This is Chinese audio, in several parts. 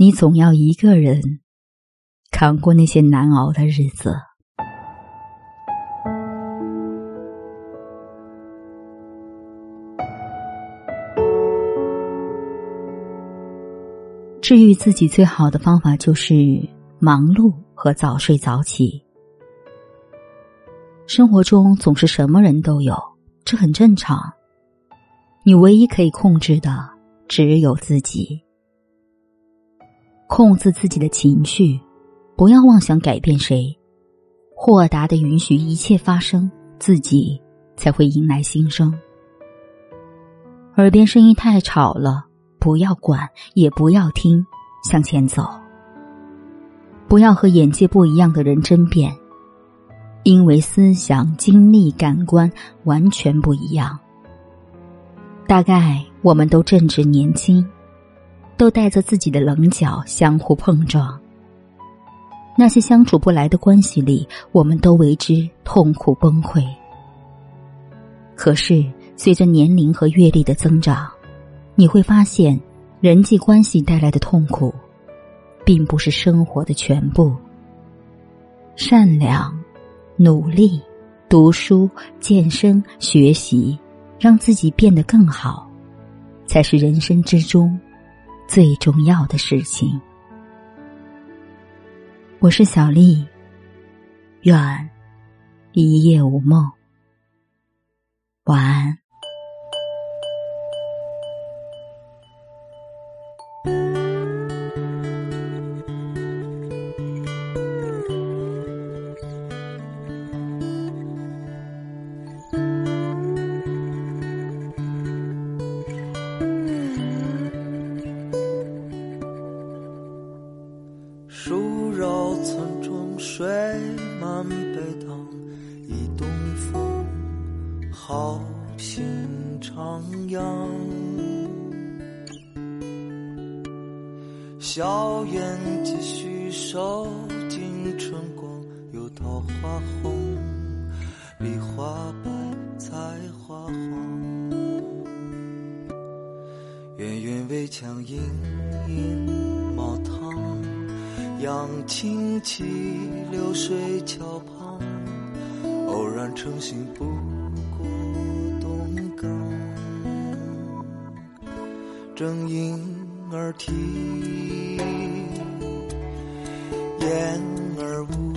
你总要一个人扛过那些难熬的日子。治愈自己最好的方法就是忙碌和早睡早起。生活中总是什么人都有，这很正常。你唯一可以控制的只有自己。控制自己的情绪，不要妄想改变谁，豁达的允许一切发生，自己才会迎来新生。耳边声音太吵了，不要管，也不要听，向前走。不要和眼界不一样的人争辩，因为思想、经历、感官完全不一样。大概我们都正值年轻。都带着自己的棱角相互碰撞。那些相处不来的关系里，我们都为之痛苦崩溃。可是，随着年龄和阅历的增长，你会发现，人际关系带来的痛苦，并不是生活的全部。善良、努力、读书、健身、学习，让自己变得更好，才是人生之中。最重要的事情。我是小丽，愿一夜无梦，晚安。树绕村中水满北塘，一东风，好心徜徉。硝烟继续收尽春光，有桃花红，梨花白，菜花黄。远远围墙，隐隐。杨青起，流水桥旁，偶然乘兴不顾东港。正莺儿啼，燕儿舞，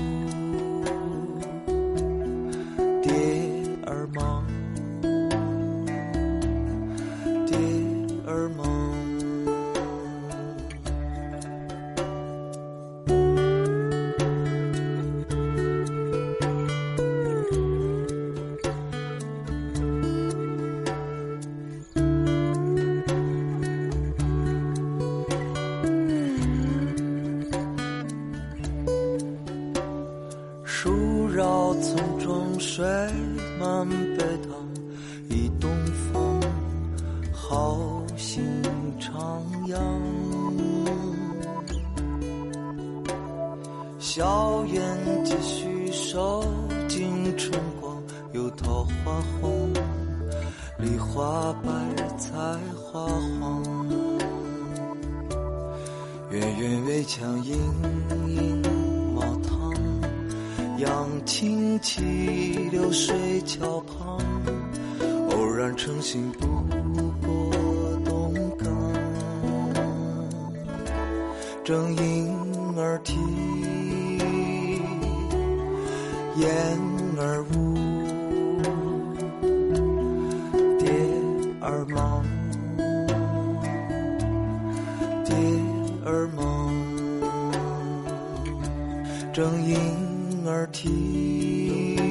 绕村庄，水满北塘，一东风，好心徜徉。硝烟继续收尽春光，有桃花红，梨花白，菜花黄。远远围墙，隐隐。杨青起，流水桥旁，偶然乘兴不过东港。正莺儿啼，燕儿舞，蝶儿忙，蝶儿忙，正莺。儿啼，燕。